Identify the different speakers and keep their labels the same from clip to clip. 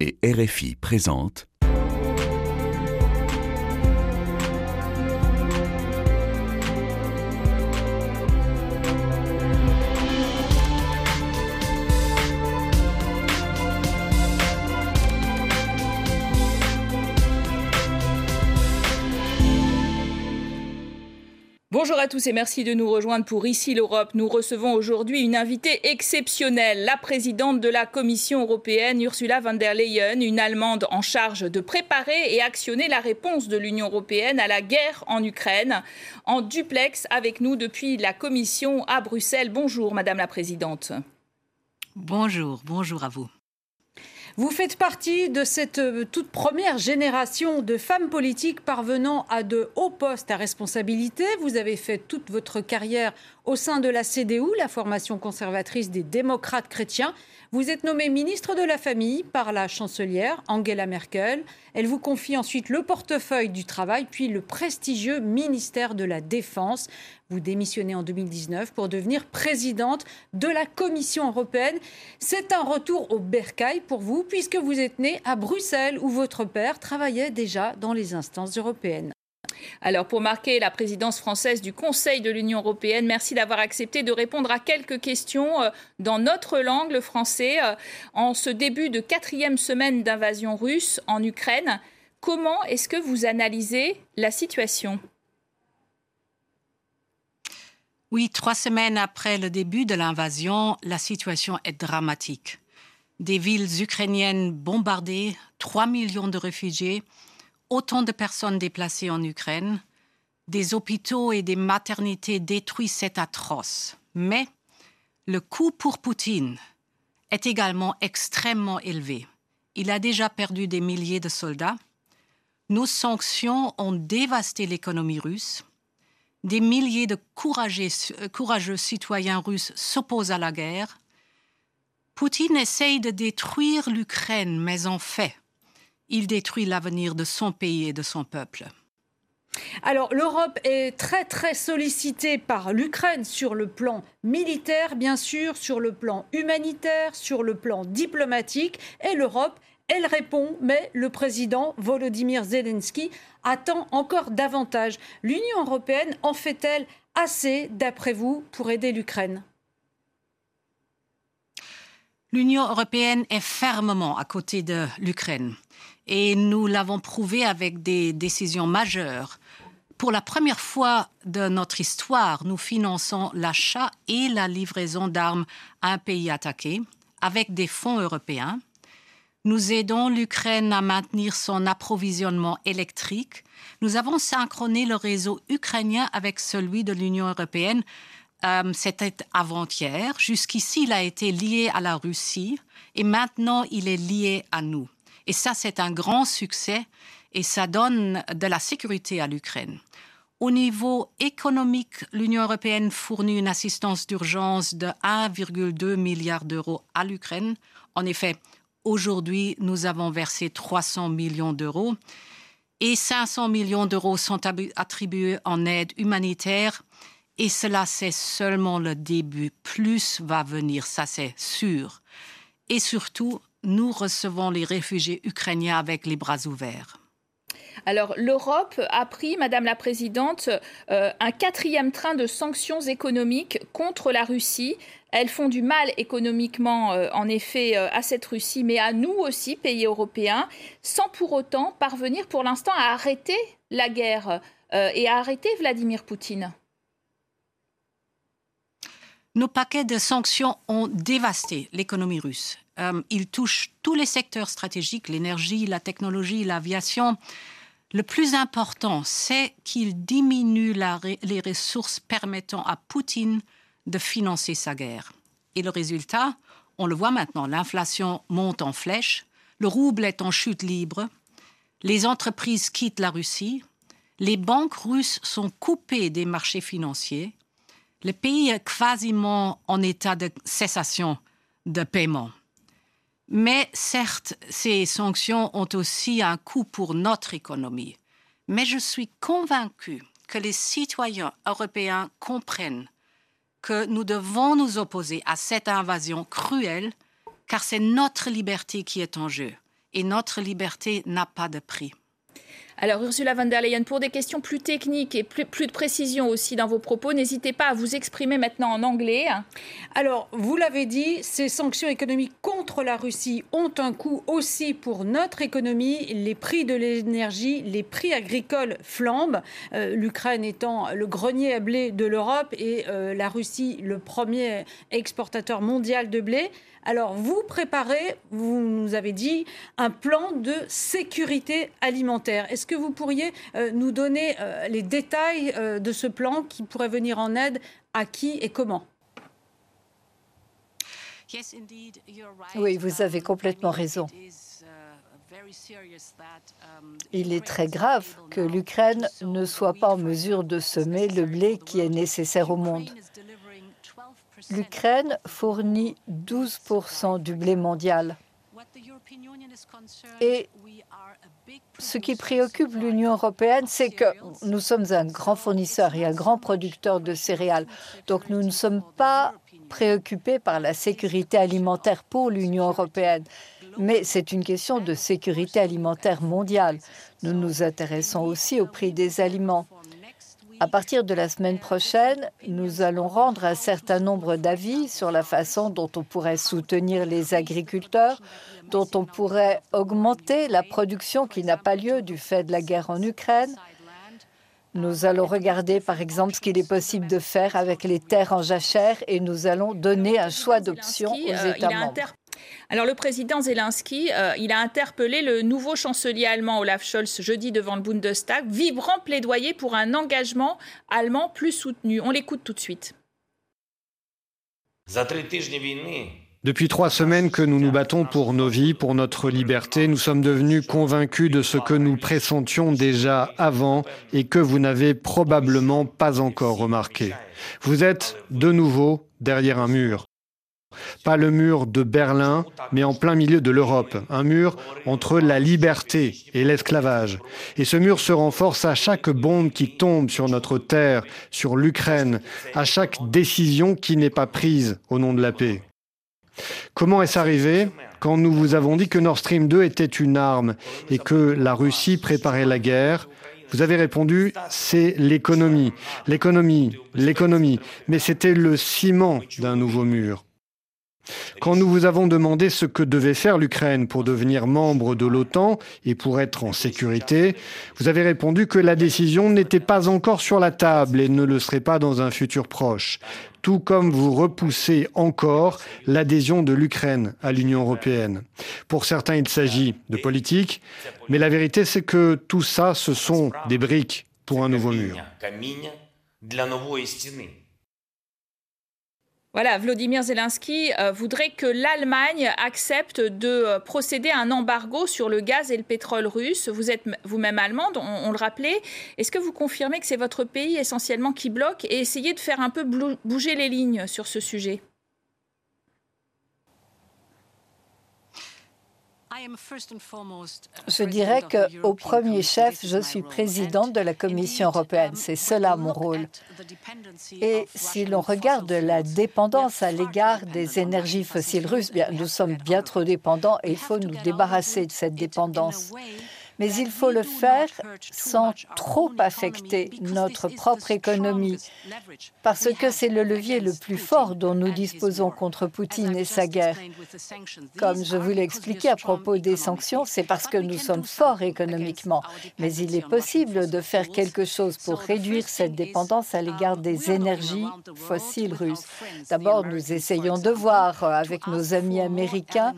Speaker 1: et RFI présente
Speaker 2: Bonjour à tous et merci de nous rejoindre pour Ici l'Europe. Nous recevons aujourd'hui une invitée exceptionnelle, la présidente de la Commission européenne, Ursula von der Leyen, une Allemande en charge de préparer et actionner la réponse de l'Union européenne à la guerre en Ukraine. En duplex avec nous depuis la Commission à Bruxelles. Bonjour Madame la Présidente.
Speaker 3: Bonjour, bonjour à vous.
Speaker 4: Vous faites partie de cette euh, toute première génération de femmes politiques parvenant à de hauts postes à responsabilité. Vous avez fait toute votre carrière au sein de la CDU, la formation conservatrice des démocrates chrétiens. Vous êtes nommée ministre de la Famille par la chancelière Angela Merkel. Elle vous confie ensuite le portefeuille du travail, puis le prestigieux ministère de la Défense. Vous démissionnez en 2019 pour devenir présidente de la Commission européenne. C'est un retour au bercail pour vous, puisque vous êtes née à Bruxelles, où votre père travaillait déjà dans les instances européennes.
Speaker 2: Alors, pour marquer la présidence française du Conseil de l'Union européenne, merci d'avoir accepté de répondre à quelques questions euh, dans notre langue, le français, euh, en ce début de quatrième semaine d'invasion russe en Ukraine. Comment est-ce que vous analysez la situation?
Speaker 3: Oui, trois semaines après le début de l'invasion, la situation est dramatique. Des villes ukrainiennes bombardées, 3 millions de réfugiés, autant de personnes déplacées en Ukraine, des hôpitaux et des maternités détruits, c'est atroce. Mais le coût pour Poutine est également extrêmement élevé. Il a déjà perdu des milliers de soldats. Nos sanctions ont dévasté l'économie russe. Des milliers de courageux, courageux citoyens russes s'opposent à la guerre. Poutine essaye de détruire l'Ukraine, mais en fait, il détruit l'avenir de son pays et de son peuple.
Speaker 4: Alors l'Europe est très très sollicitée par l'Ukraine sur le plan militaire, bien sûr, sur le plan humanitaire, sur le plan diplomatique, et l'Europe, elle répond, mais le président Volodymyr Zelensky attend encore davantage. L'Union européenne en fait-elle assez, d'après vous, pour aider l'Ukraine?
Speaker 3: L'Union européenne est fermement à côté de l'Ukraine et nous l'avons prouvé avec des décisions majeures. Pour la première fois de notre histoire, nous finançons l'achat et la livraison d'armes à un pays attaqué avec des fonds européens. Nous aidons l'Ukraine à maintenir son approvisionnement électrique. Nous avons synchroné le réseau ukrainien avec celui de l'Union européenne. Euh, C'était avant-hier. Jusqu'ici, il a été lié à la Russie et maintenant, il est lié à nous. Et ça, c'est un grand succès et ça donne de la sécurité à l'Ukraine. Au niveau économique, l'Union européenne fournit une assistance d'urgence de 1,2 milliard d'euros à l'Ukraine. En effet, aujourd'hui, nous avons versé 300 millions d'euros et 500 millions d'euros sont attribués en aide humanitaire. Et cela, c'est seulement le début. Plus va venir, ça c'est sûr. Et surtout, nous recevons les réfugiés ukrainiens avec les bras ouverts.
Speaker 2: Alors l'Europe a pris, Madame la Présidente, euh, un quatrième train de sanctions économiques contre la Russie. Elles font du mal économiquement, euh, en effet, euh, à cette Russie, mais à nous aussi, pays européens, sans pour autant parvenir pour l'instant à arrêter la guerre et à arrêter Vladimir Poutine.
Speaker 3: Nos paquets de sanctions ont dévasté l'économie russe. Euh, il touche tous les secteurs stratégiques, l'énergie, la technologie, l'aviation. Le plus important, c'est qu'il diminue les ressources permettant à Poutine de financer sa guerre. Et le résultat, on le voit maintenant, l'inflation monte en flèche, le rouble est en chute libre, les entreprises quittent la Russie, les banques russes sont coupées des marchés financiers, le pays est quasiment en état de cessation de paiement. Mais certes, ces sanctions ont aussi un coût pour notre économie. Mais je suis convaincue que les citoyens européens comprennent que nous devons nous opposer à cette invasion cruelle, car c'est notre liberté qui est en jeu. et notre liberté n'a pas de prix.
Speaker 2: Alors Ursula von der Leyen, pour des questions plus techniques et plus, de précision aussi dans vos propos, n'hésitez pas à vous exprimer maintenant en anglais.
Speaker 4: Alors, vous l'avez dit, ces sanctions économiques contre la Russie ont un coût aussi pour notre économie. Les prix de l'énergie, les prix agricoles flambent, euh, l'Ukraine étant le grenier à blé de l'Europe et euh, la Russie le premier exportateur mondial de blé. Alors, vous préparez, vous nous avez dit, un plan de sécurité alimentaire. Est-ce que vous pourriez euh, nous donner euh, les détails euh, de ce plan qui pourrait venir en aide à qui et comment?
Speaker 5: Oui, vous avez complètement raison. Il est très grave que l'Ukraine ne soit pas en mesure de semer le blé qui est nécessaire au monde. L'Ukraine fournit 12% du blé mondial. Et ce qui préoccupe l'Union européenne, c'est que nous sommes un grand fournisseur et un grand producteur de céréales. Donc nous ne sommes pas préoccupés par la sécurité alimentaire pour l'Union européenne. Mais c'est une question de sécurité alimentaire mondiale. Nous nous intéressons aussi au prix des aliments. À partir de la semaine prochaine, nous allons rendre un certain nombre d'avis sur la façon dont on pourrait soutenir les agriculteurs, dont on pourrait augmenter la production qui n'a pas lieu du fait de la guerre en Ukraine. Nous allons regarder, par exemple, ce qu'il est possible de faire avec les terres en jachère et nous allons donner un choix d'options aux euh, États membres.
Speaker 2: Alors le président Zelensky, euh, il a interpellé le nouveau chancelier allemand Olaf Scholz jeudi devant le Bundestag, vibrant plaidoyer pour un engagement allemand plus soutenu. On l'écoute tout de suite.
Speaker 6: Depuis trois semaines que nous nous battons pour nos vies, pour notre liberté, nous sommes devenus convaincus de ce que nous pressentions déjà avant et que vous n'avez probablement pas encore remarqué. Vous êtes de nouveau derrière un mur. Pas le mur de Berlin, mais en plein milieu de l'Europe, un mur entre la liberté et l'esclavage. Et ce mur se renforce à chaque bombe qui tombe sur notre terre, sur l'Ukraine, à chaque décision qui n'est pas prise au nom de la paix. Comment est-ce arrivé quand nous vous avons dit que Nord Stream 2 était une arme et que la Russie préparait la guerre? Vous avez répondu, c'est l'économie, l'économie, l'économie. Mais c'était le ciment d'un nouveau mur. Quand nous vous avons demandé ce que devait faire l'Ukraine pour devenir membre de l'OTAN et pour être en sécurité, vous avez répondu que la décision n'était pas encore sur la table et ne le serait pas dans un futur proche, tout comme vous repoussez encore l'adhésion de l'Ukraine à l'Union européenne. Pour certains, il s'agit de politique, mais la vérité, c'est que tout ça, ce sont des briques pour un nouveau mur.
Speaker 2: Voilà, Vladimir Zelensky euh, voudrait que l'Allemagne accepte de euh, procéder à un embargo sur le gaz et le pétrole russe. Vous êtes vous-même allemande, on, le rappelait. Est-ce que vous confirmez que c'est votre pays essentiellement qui bloque et essayez de faire un peu bouger les lignes sur ce sujet?
Speaker 5: Je dirais qu'au premier chef, je suis présidente de la Commission européenne. C'est cela mon rôle. Et si l'on regarde la dépendance à l'égard des énergies fossiles russes, bien, nous sommes bien trop dépendants et il faut nous débarrasser de cette dépendance mais il faut le faire sans trop affecter notre propre économie, parce que c'est le levier le plus fort dont nous disposons contre Poutine et sa guerre. Comme je vous l'ai expliqué à propos des sanctions, c'est parce que nous sommes forts économiquement, mais il est possible de faire quelque chose pour réduire cette dépendance à l'égard des énergies fossiles russes. D'abord, nous essayons de voir avec nos amis américains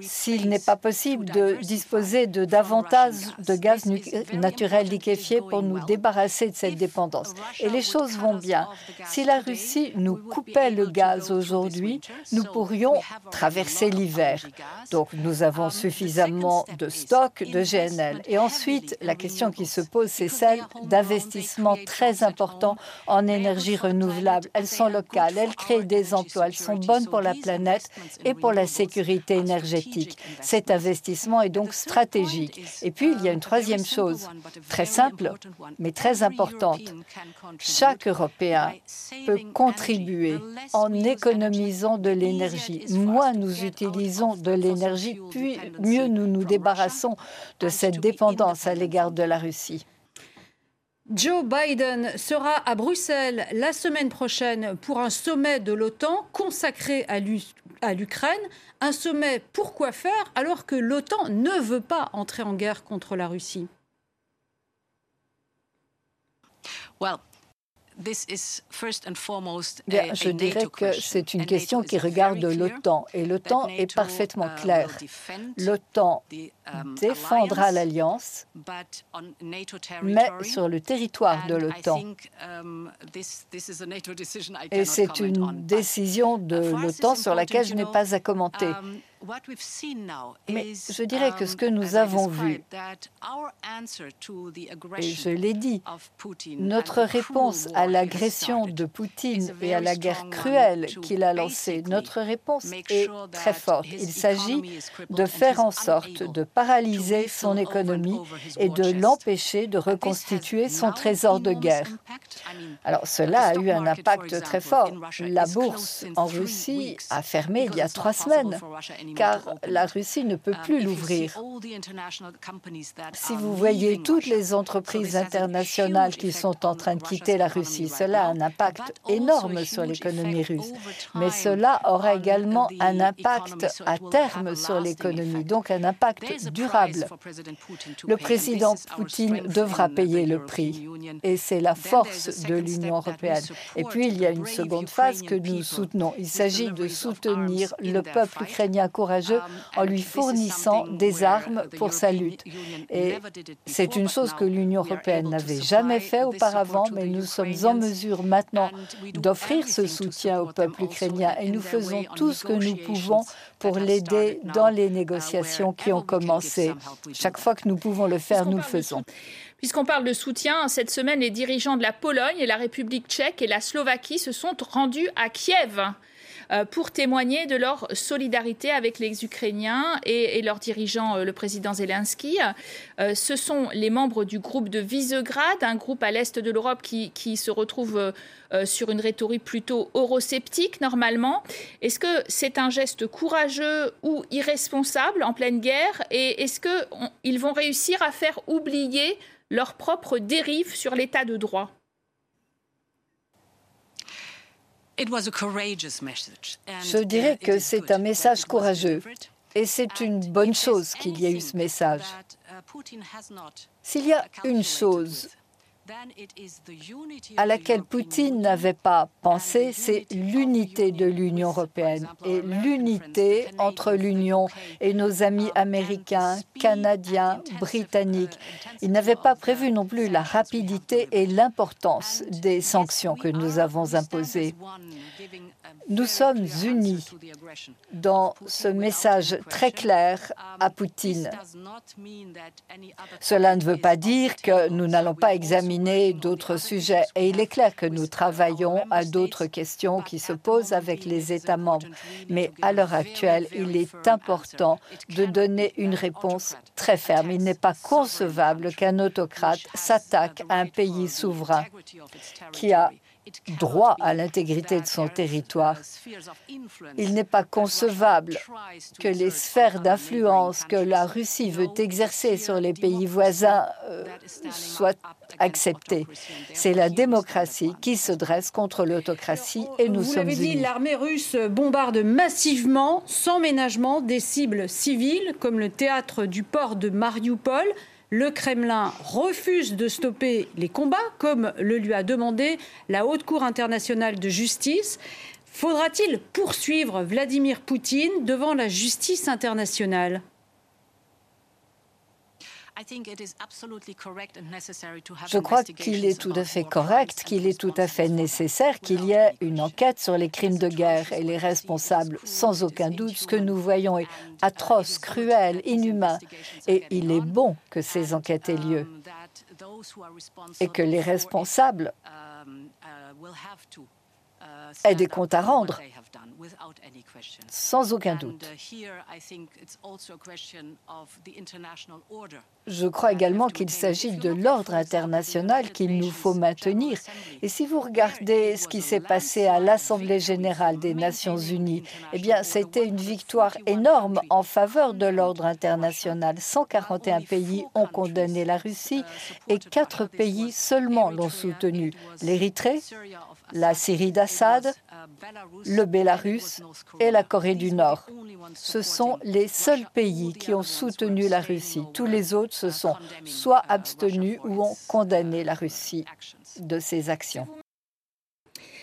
Speaker 5: s'il n'est pas possible de disposer de davantage de gaz naturel liquéfié pour nous débarrasser de cette dépendance. Et les choses vont bien. Si la Russie nous coupait le gaz aujourd'hui, nous pourrions traverser l'hiver. Donc nous avons suffisamment de stocks de GNL. Et ensuite, la question qui se pose, c'est celle d'investissements très importants en énergie renouvelable. Elles sont locales, elles créent des emplois, elles sont bonnes pour la planète et pour la sécurité énergétique. Cet investissement est donc stratégique. Et puis, il y a une troisième chose, très simple, mais très importante. Chaque Européen peut contribuer en économisant de l'énergie. Moins nous utilisons de l'énergie, puis mieux nous nous débarrassons de cette dépendance à l'égard de la Russie.
Speaker 4: Joe Biden sera à Bruxelles la semaine prochaine pour un sommet de l'OTAN consacré à l'Ukraine. Un sommet pour quoi faire alors que l'OTAN ne veut pas entrer en guerre contre la Russie?
Speaker 5: Je dirais que c'est une question qui regarde l'OTAN. Et l'OTAN est parfaitement clair. L'OTAN um, défendra l'alliance, mais sur le territoire de l'OTAN. Um, et c'est une décision de l'OTAN sur laquelle je n'ai pas à commenter. Um, mais je dirais que ce que nous avons vu, et je l'ai dit, notre réponse à l'agression de Poutine et à la guerre cruelle qu'il a lancée, notre réponse est très forte. Il s'agit de faire en sorte de paralyser son économie et de l'empêcher de reconstituer son trésor de guerre. Alors cela a eu un impact très fort. La bourse en Russie a fermé il y a trois semaines car la Russie ne peut plus l'ouvrir. Si vous voyez toutes les entreprises internationales qui sont en train de quitter la Russie, cela a un impact énorme sur l'économie russe. Mais cela aura également un impact à terme sur l'économie, donc un impact durable. Le président Poutine devra payer le prix et c'est la force de l'Union européenne. Et puis, il y a une seconde phase que nous soutenons. Il s'agit de soutenir le peuple ukrainien courageux en lui fournissant des armes pour sa lutte. Et c'est une chose que l'Union européenne n'avait jamais fait auparavant, mais nous sommes en mesure maintenant d'offrir ce soutien au peuple ukrainien et nous faisons tout ce que nous pouvons pour l'aider dans les négociations qui ont commencé. Chaque fois que nous pouvons le faire, nous le faisons.
Speaker 2: Puisqu'on parle de soutien, cette semaine, les dirigeants de la Pologne et la République tchèque et la Slovaquie se sont rendus à Kiev pour témoigner de leur solidarité avec les Ukrainiens et, leur dirigeant, euh, le président Zelensky. Euh, ce sont les membres du groupe de Visegrad, un groupe à l'est de l'Europe qui, se retrouve sur une rhétorique plutôt eurosceptique normalement. Est-ce que c'est un geste courageux ou irresponsable en pleine guerre? Et est-ce qu'ils vont réussir à faire oublier leur propre dérive sur l'état de droit?
Speaker 5: Je dirais que c'est un message courageux et c'est une bonne chose qu'il y ait eu ce message. Uh, S'il y a une chose à laquelle Poutine n'avait pas pensé, c'est l'unité de l'Union européenne et l'unité entre l'Union et nos amis américains, canadiens, britanniques. Il n'avait pas prévu non plus la rapidité et l'importance des sanctions que nous avons imposées. Nous sommes unis dans ce message très clair à Poutine. Cela ne veut pas dire que nous n'allons pas examiner d'autres sujets. Et il est clair que nous travaillons à d'autres questions qui se posent avec les États membres. Mais à l'heure actuelle, il est important de donner une réponse très ferme. Il n'est pas concevable qu'un autocrate s'attaque à un pays souverain qui a droit à l'intégrité de son territoire. Il n'est pas concevable que les sphères d'influence que la Russie veut exercer sur les pays voisins euh, soient acceptées. C'est la démocratie qui se dresse contre l'autocratie et nous
Speaker 4: Vous
Speaker 5: sommes
Speaker 4: l'avez dit, l'armée russe bombarde massivement, sans ménagement, des cibles civiles comme le théâtre du port de Mariupol le Kremlin refuse de stopper les combats, comme le lui a demandé la Haute Cour internationale de justice. Faudra-t-il poursuivre Vladimir Poutine devant la justice internationale?
Speaker 5: Je crois qu'il est tout à fait correct, qu'il est tout à fait nécessaire qu'il y ait une enquête sur les crimes de guerre et les responsables. Sans aucun doute, ce que nous voyons est atroce, cruel, inhumain. Et il est bon que ces enquêtes aient lieu et que les responsables aient des comptes à rendre, sans aucun doute. Je crois également qu'il s'agit de l'ordre international qu'il nous faut maintenir. Et si vous regardez ce qui s'est passé à l'Assemblée générale des Nations unies, eh bien, c'était une victoire énorme en faveur de l'ordre international. 141 pays ont condamné la Russie et quatre pays seulement l'ont soutenu. L'Érythrée, la Syrie d'Assad, le Bélarus et la Corée du Nord. Ce sont les seuls pays qui ont soutenu la Russie. Tous les autres se sont soit abstenus ou ont condamné la Russie de ses actions.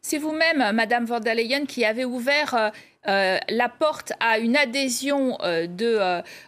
Speaker 2: C'est vous-même, Madame von der Leyen, qui avez ouvert euh, euh, la porte à une adhésion euh, de,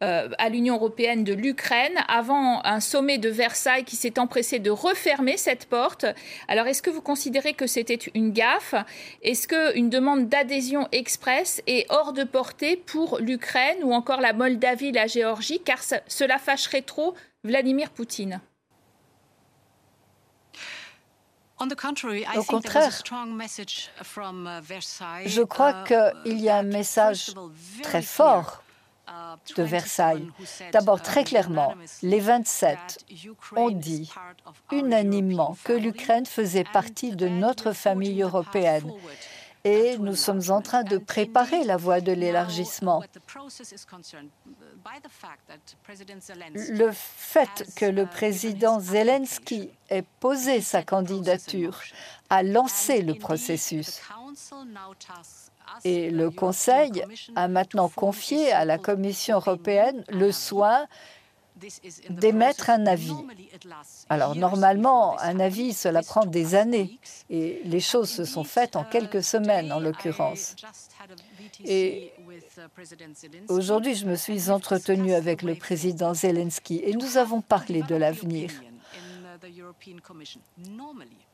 Speaker 2: à l'Union européenne de l'Ukraine avant un sommet de Versailles qui s'est empressé de refermer cette porte. Alors, est-ce que vous considérez que c'était une gaffe? Est-ce qu'une demande d'adhésion express est hors de portée pour l'Ukraine ou encore la Moldavie, la Géorgie, car cela fâcherait trop Vladimir Poutine
Speaker 5: au contraire, je crois qu'il y a un message très fort uh, de Versailles. D'abord, uh, très clairement, les 27 ont dit unanimement que l'Ukraine faisait partie de notre famille européenne et nous sommes en train de préparer la voie de l'élargissement. Le fait que le président Zelensky ait posé sa candidature a lancé le processus. Et le Conseil a maintenant confié à la Commission européenne le soin d'émettre un avis. Alors normalement, un avis, cela prend des années et les choses se sont faites en quelques semaines en l'occurrence. Et aujourd'hui, je me suis entretenue avec le président Zelensky et nous avons parlé de l'avenir.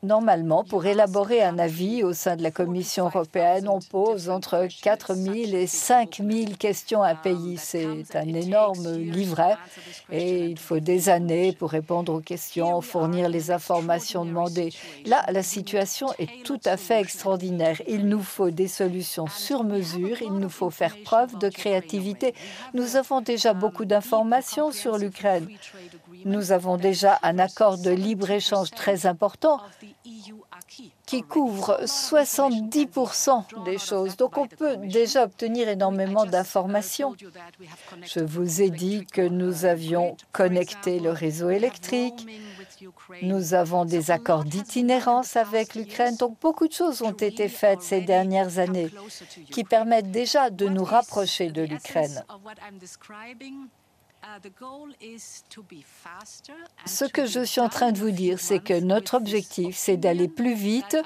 Speaker 5: Normalement, pour élaborer un avis au sein de la Commission européenne, on pose entre 4 000 et 5 000 questions à un pays. C'est un énorme livret et il faut des années pour répondre aux questions, fournir les informations demandées. Là, la situation est tout à fait extraordinaire. Il nous faut des solutions sur mesure, il nous faut faire preuve de créativité. Nous avons déjà beaucoup d'informations sur l'Ukraine. Nous avons déjà un accord de libre-échange très important qui couvre 70% des choses. Donc on peut déjà obtenir énormément d'informations. Je vous ai dit que nous avions connecté le réseau électrique. Nous avons des accords d'itinérance avec l'Ukraine. Donc beaucoup de choses ont été faites ces dernières années qui permettent déjà de nous rapprocher de l'Ukraine. Ce que je suis en train de vous dire, c'est que notre objectif, c'est d'aller plus vite,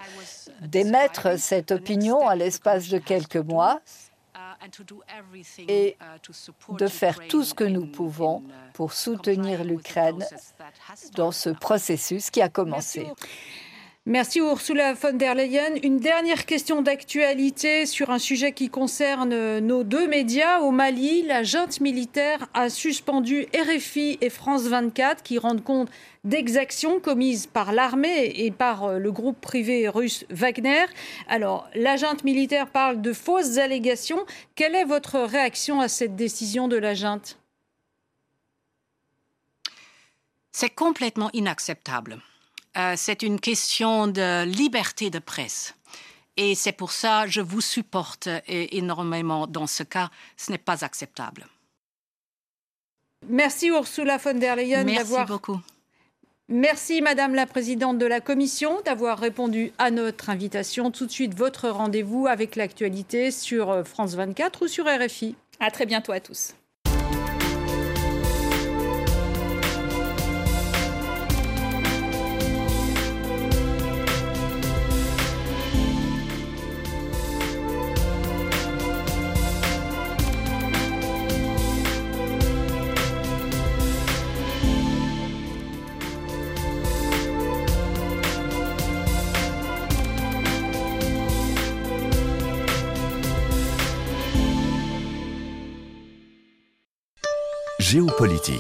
Speaker 5: d'émettre cette opinion à l'espace de quelques mois et de faire tout ce que nous pouvons pour soutenir l'Ukraine dans ce processus qui a commencé.
Speaker 4: Merci Ursula von der Leyen. Une dernière question d'actualité sur un sujet qui concerne nos deux médias. Au Mali, la junte militaire a suspendu RFI et France 24 qui rendent compte d'exactions commises par l'armée et par euh, le groupe privé russe Wagner. Alors, la junte militaire parle de fausses allégations. Quelle est votre réaction à cette décision de la junte?
Speaker 3: C'est complètement inacceptable. Euh, c'est une question de liberté de presse. Et c'est pour ça que je vous supporte énormément dans ce cas. Ce n'est pas acceptable.
Speaker 4: Merci Ursula von der Leyen
Speaker 3: Merci beaucoup.
Speaker 4: Merci Madame la Présidente de la Commission d'avoir répondu à notre invitation. Tout de suite, votre rendez-vous avec l'actualité sur euh, France 24 ou sur RFI.
Speaker 2: À très bientôt à tous.
Speaker 1: Géopolitique.